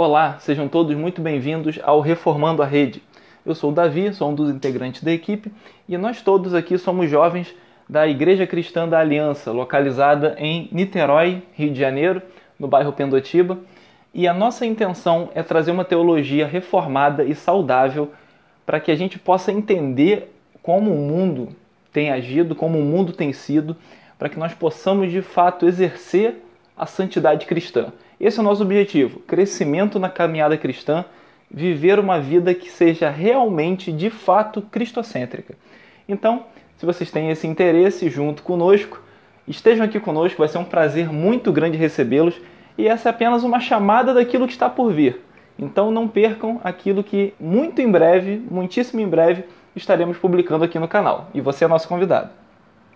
Olá, sejam todos muito bem-vindos ao Reformando a Rede. Eu sou o Davi, sou um dos integrantes da equipe e nós todos aqui somos jovens da Igreja Cristã da Aliança, localizada em Niterói, Rio de Janeiro, no bairro Pendotiba. E a nossa intenção é trazer uma teologia reformada e saudável para que a gente possa entender como o mundo tem agido, como o mundo tem sido, para que nós possamos de fato exercer a santidade cristã. Esse é o nosso objetivo: crescimento na caminhada cristã, viver uma vida que seja realmente, de fato, cristocêntrica. Então, se vocês têm esse interesse junto conosco, estejam aqui conosco, vai ser um prazer muito grande recebê-los e essa é apenas uma chamada daquilo que está por vir. Então não percam aquilo que muito em breve, muitíssimo em breve, estaremos publicando aqui no canal. E você é nosso convidado.